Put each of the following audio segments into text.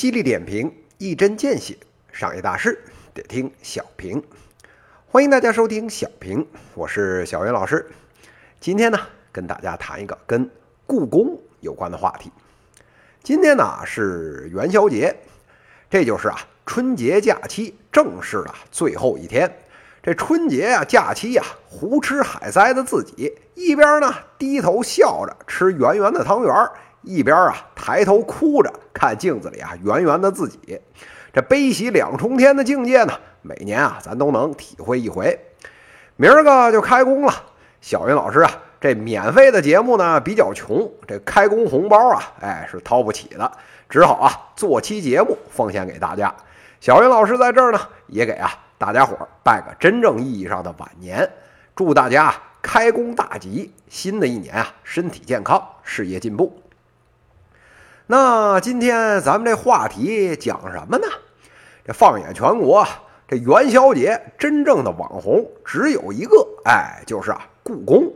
犀利点评，一针见血，商业大事得听小平。欢迎大家收听小平，我是小云老师。今天呢，跟大家谈一个跟故宫有关的话题。今天呢是元宵节，这就是啊春节假期正式的最后一天。这春节啊假期呀，胡吃海塞的自己一边呢低头笑着吃圆圆的汤圆儿。一边啊抬头哭着看镜子里啊圆圆的自己，这悲喜两重天的境界呢，每年啊咱都能体会一回。明儿个就开工了，小云老师啊，这免费的节目呢比较穷，这开工红包啊，哎是掏不起的，只好啊做期节目奉献给大家。小云老师在这儿呢，也给啊大家伙儿拜个真正意义上的晚年，祝大家开工大吉，新的一年啊身体健康，事业进步。那今天咱们这话题讲什么呢？这放眼全国，这元宵节真正的网红只有一个，哎，就是啊故宫。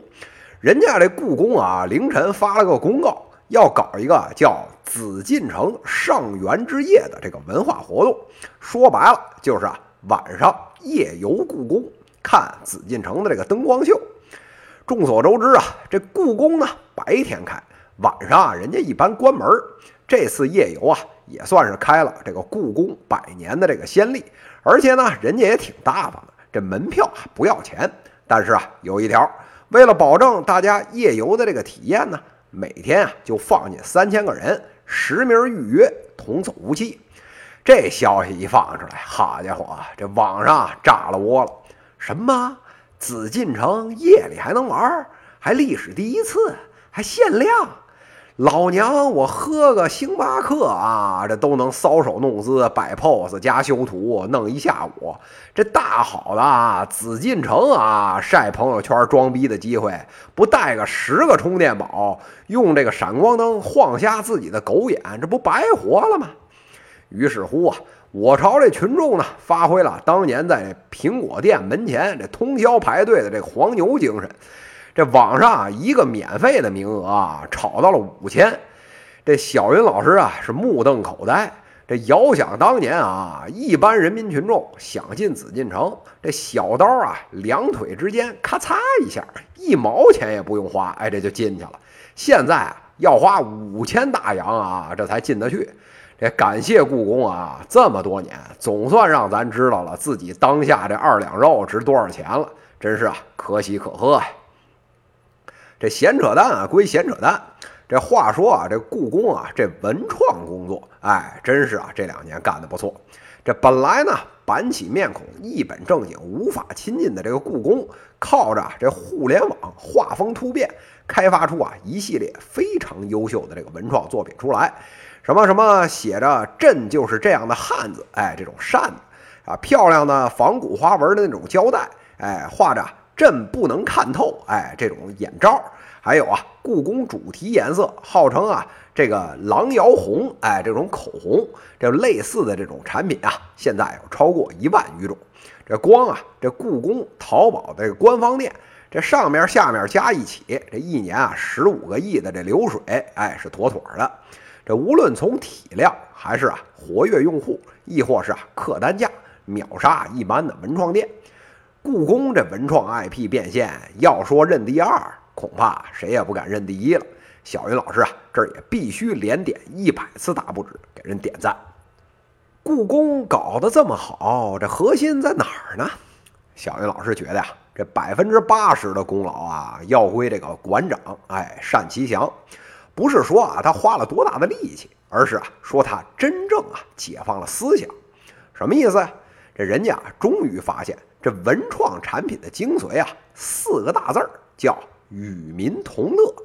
人家这故宫啊，凌晨发了个公告，要搞一个叫“紫禁城上元之夜”的这个文化活动。说白了，就是啊晚上夜游故宫，看紫禁城的这个灯光秀。众所周知啊，这故宫呢白天开。晚上啊，人家一般关门这次夜游啊，也算是开了这个故宫百年的这个先例。而且呢，人家也挺大方的，这门票啊不要钱。但是啊，有一条，为了保证大家夜游的这个体验呢，每天啊就放进三千个人，实名预约，童叟无欺。这消息一放出来，好家伙啊，这网上炸了窝了！什么紫禁城夜里还能玩？还历史第一次？还限量？老娘我喝个星巴克啊，这都能搔首弄姿、摆 pose 加修图，弄一下午。这大好的啊，紫禁城啊，晒朋友圈装逼的机会，不带个十个充电宝，用这个闪光灯晃瞎自己的狗眼，这不白活了吗？于是乎啊，我朝这群众呢，发挥了当年在苹果店门前这通宵排队的这黄牛精神。这网上啊，一个免费的名额啊，炒到了五千。这小云老师啊，是目瞪口呆。这遥想当年啊，一般人民群众想进紫禁城，这小刀啊，两腿之间咔嚓一下，一毛钱也不用花，哎，这就进去了。现在啊，要花五千大洋啊，这才进得去。这感谢故宫啊，这么多年，总算让咱知道了自己当下这二两肉值多少钱了，真是啊，可喜可贺呀。这闲扯淡啊，归闲扯淡。这话说啊，这故宫啊，这文创工作，哎，真是啊，这两年干得不错。这本来呢，板起面孔，一本正经，无法亲近的这个故宫，靠着这互联网，画风突变，开发出啊一系列非常优秀的这个文创作品出来。什么什么写着“朕就是这样的汉子”，哎，这种扇子啊，漂亮的仿古花纹的那种胶带，哎，画着。朕不能看透，哎，这种眼罩，还有啊，故宫主题颜色，号称啊，这个狼窑红，哎，这种口红，这类似的这种产品啊，现在有超过一万余种。这光啊，这故宫淘宝的官方店，这上面下面加一起，这一年啊，十五个亿的这流水，哎，是妥妥的。这无论从体量，还是啊，活跃用户，亦或是啊，客单价，秒杀一般的文创店。故宫这文创 IP 变现，要说认第二，恐怕谁也不敢认第一了。小云老师啊，这儿也必须连点一百次大拇指，给人点赞。故宫搞得这么好，这核心在哪儿呢？小云老师觉得呀，这百分之八十的功劳啊，要归这个馆长，哎，单其祥。不是说啊他花了多大的力气，而是啊说他真正啊解放了思想。什么意思呀？这人家终于发现。这文创产品的精髓啊，四个大字儿叫与民同乐。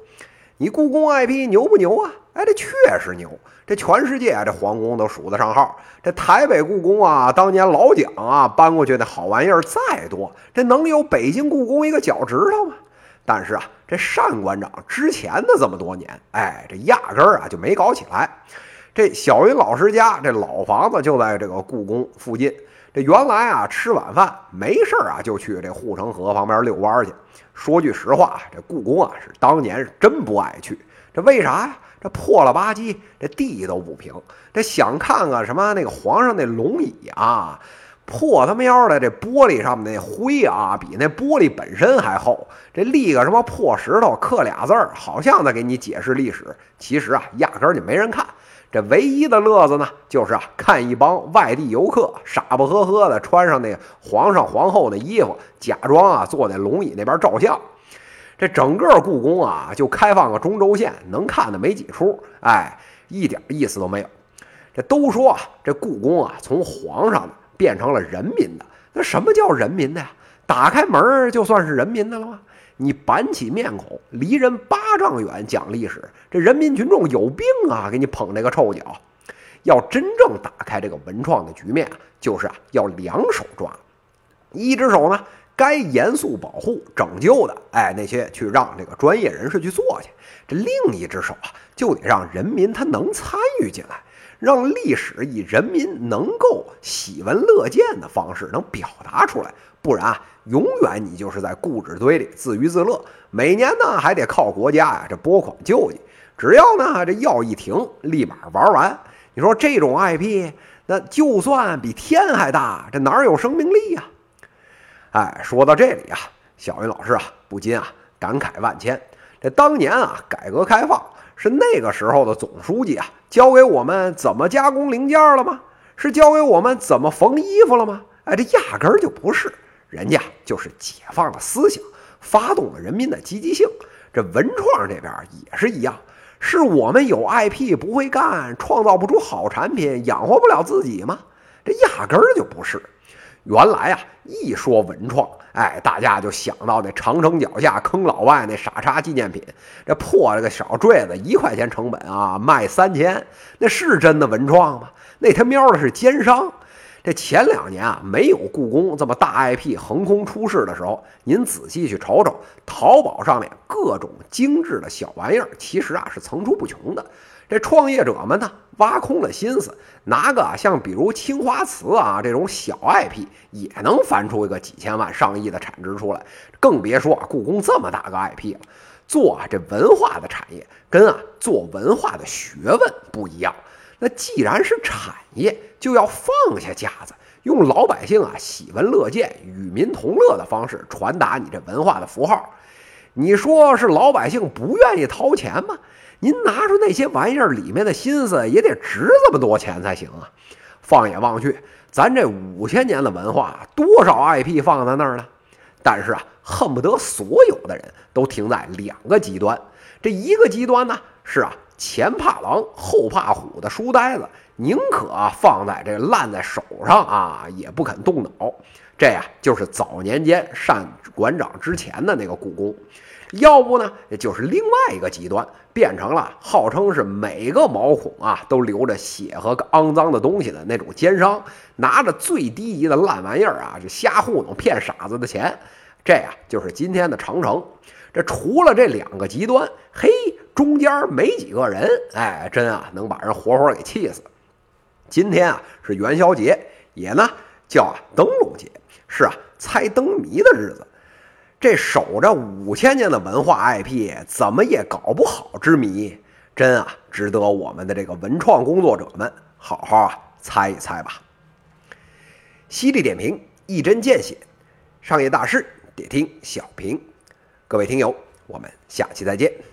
你故宫 IP 牛不牛啊？哎，这确实牛。这全世界这皇宫都数得上号。这台北故宫啊，当年老蒋啊搬过去的好玩意儿再多，这能有北京故宫一个脚趾头吗？但是啊，这单馆长之前的这么多年，哎，这压根儿啊就没搞起来。这小云老师家这老房子就在这个故宫附近。这原来啊，吃晚饭没事儿啊，就去这护城河旁边遛弯去。说句实话，这故宫啊，是当年是真不爱去。这为啥呀？这破了吧唧，这地都不平。这想看看什么那个皇上那龙椅啊，破他喵的！这玻璃上面那灰啊，比那玻璃本身还厚。这立个什么破石头，刻俩字儿，好像在给你解释历史。其实啊，压根儿就没人看。这唯一的乐子呢，就是啊，看一帮外地游客傻不呵呵的穿上那皇上皇后的衣服，假装啊坐在龙椅那边照相。这整个故宫啊，就开放个中轴线，能看的没几处，哎，一点意思都没有。这都说啊，这故宫啊，从皇上的变成了人民的。那什么叫人民的呀？打开门就算是人民的了吗？你板起面孔，离人八丈远讲历史，这人民群众有病啊！给你捧这个臭脚。要真正打开这个文创的局面，就是啊，要两手抓，一只手呢。该严肃保护、拯救的，哎，那些去让这个专业人士去做去。这另一只手啊，就得让人民他能参与进来，让历史以人民能够喜闻乐见的方式能表达出来。不然啊，永远你就是在故纸堆里自娱自乐，每年呢还得靠国家呀这拨款救济。只要呢这药一停，立马玩完。你说这种 IP，那就算比天还大，这哪有生命力呀？哎，说到这里啊，小云老师啊不禁啊感慨万千。这当年啊，改革开放是那个时候的总书记啊教给我们怎么加工零件了吗？是教给我们怎么缝衣服了吗？哎，这压根儿就不是，人家就是解放了思想，发动了人民的积极性。这文创这边也是一样，是我们有 IP 不会干，创造不出好产品，养活不了自己吗？这压根儿就不是。原来啊，一说文创，哎，大家就想到那长城脚下坑老外那傻叉纪念品，这破了个小坠子，一块钱成本啊，卖三千，那是真的文创吗？那他喵的是奸商！这前两年啊，没有故宫这么大 IP 横空出世的时候，您仔细去瞅瞅，淘宝上面各种精致的小玩意儿，其实啊是层出不穷的。这创业者们呢，挖空了心思，拿个像比如青花瓷啊这种小 IP，也能翻出一个几千万、上亿的产值出来。更别说啊，故宫这么大个 IP 了。做啊这文化的产业，跟啊做文化的学问不一样。那既然是产业，就要放下架子，用老百姓啊喜闻乐见、与民同乐的方式传达你这文化的符号。你说是老百姓不愿意掏钱吗？您拿出那些玩意儿里面的心思，也得值这么多钱才行啊！放眼望去，咱这五千年的文化，多少 IP 放在那儿呢？但是啊，恨不得所有的人都停在两个极端。这一个极端呢，是啊，前怕狼后怕虎的书呆子，宁可放在这烂在手上啊，也不肯动脑。这呀，就是早年间单馆长之前的那个故宫。要不呢，就是另外一个极端，变成了号称是每个毛孔啊都流着血和肮脏的东西的那种奸商，拿着最低级的烂玩意儿啊，就瞎糊弄骗傻子的钱。这呀，就是今天的长城。这除了这两个极端，嘿，中间没几个人，哎，真啊能把人活活给气死。今天啊是元宵节，也呢叫灯笼节，是啊猜灯谜的日子。这守着五千年的文化 IP，怎么也搞不好之谜，真啊值得我们的这个文创工作者们好好啊猜一猜吧。犀利点评，一针见血，商业大事得听小平。各位听友，我们下期再见。